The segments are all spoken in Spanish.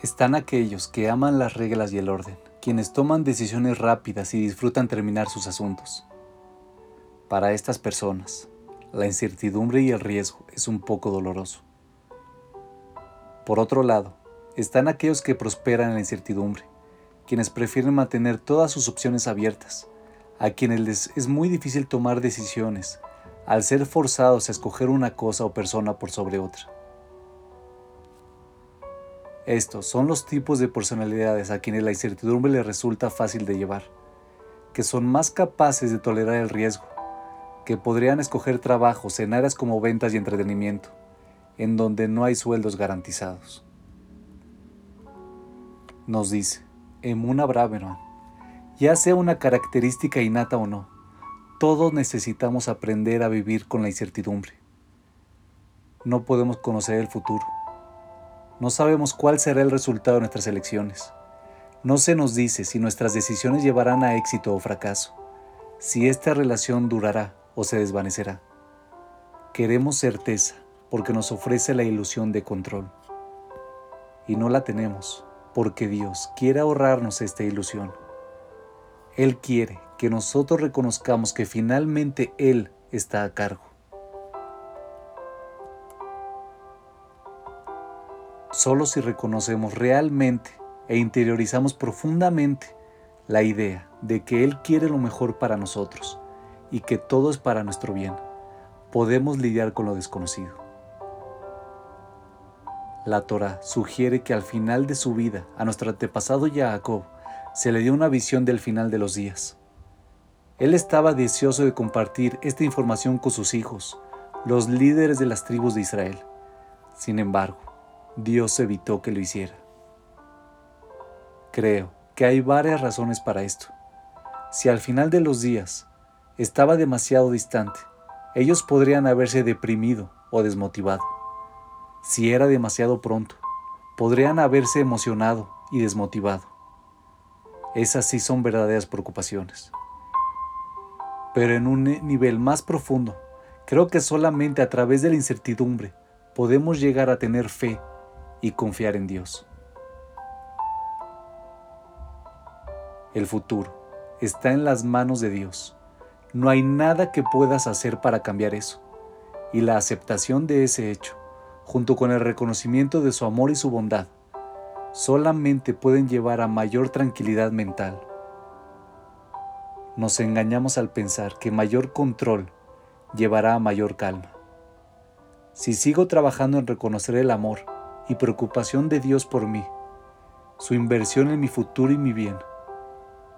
Están aquellos que aman las reglas y el orden, quienes toman decisiones rápidas y disfrutan terminar sus asuntos. Para estas personas, la incertidumbre y el riesgo es un poco doloroso. Por otro lado, están aquellos que prosperan en la incertidumbre, quienes prefieren mantener todas sus opciones abiertas, a quienes les es muy difícil tomar decisiones al ser forzados a escoger una cosa o persona por sobre otra. Estos son los tipos de personalidades a quienes la incertidumbre les resulta fácil de llevar, que son más capaces de tolerar el riesgo, que podrían escoger trabajos en áreas como ventas y entretenimiento, en donde no hay sueldos garantizados. Nos dice Emuna Braverman, ya sea una característica innata o no, todos necesitamos aprender a vivir con la incertidumbre. No podemos conocer el futuro no sabemos cuál será el resultado de nuestras elecciones. No se nos dice si nuestras decisiones llevarán a éxito o fracaso, si esta relación durará o se desvanecerá. Queremos certeza porque nos ofrece la ilusión de control. Y no la tenemos porque Dios quiere ahorrarnos esta ilusión. Él quiere que nosotros reconozcamos que finalmente Él está a cargo. Solo si reconocemos realmente e interiorizamos profundamente la idea de que Él quiere lo mejor para nosotros y que todo es para nuestro bien, podemos lidiar con lo desconocido. La Torah sugiere que al final de su vida a nuestro antepasado Jacob se le dio una visión del final de los días. Él estaba deseoso de compartir esta información con sus hijos, los líderes de las tribus de Israel. Sin embargo, Dios evitó que lo hiciera. Creo que hay varias razones para esto. Si al final de los días estaba demasiado distante, ellos podrían haberse deprimido o desmotivado. Si era demasiado pronto, podrían haberse emocionado y desmotivado. Esas sí son verdaderas preocupaciones. Pero en un nivel más profundo, creo que solamente a través de la incertidumbre podemos llegar a tener fe y confiar en Dios. El futuro está en las manos de Dios. No hay nada que puedas hacer para cambiar eso. Y la aceptación de ese hecho, junto con el reconocimiento de su amor y su bondad, solamente pueden llevar a mayor tranquilidad mental. Nos engañamos al pensar que mayor control llevará a mayor calma. Si sigo trabajando en reconocer el amor, y preocupación de Dios por mí, su inversión en mi futuro y mi bien,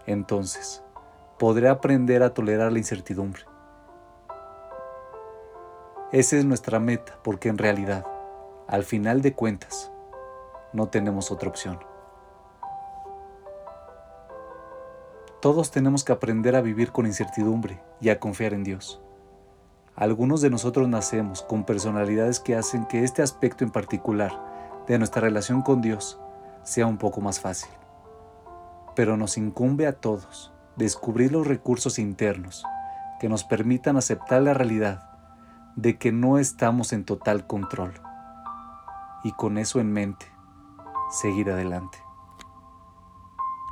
entonces podré aprender a tolerar la incertidumbre. Esa es nuestra meta porque en realidad, al final de cuentas, no tenemos otra opción. Todos tenemos que aprender a vivir con incertidumbre y a confiar en Dios. Algunos de nosotros nacemos con personalidades que hacen que este aspecto en particular de nuestra relación con Dios sea un poco más fácil. Pero nos incumbe a todos descubrir los recursos internos que nos permitan aceptar la realidad de que no estamos en total control y con eso en mente, seguir adelante.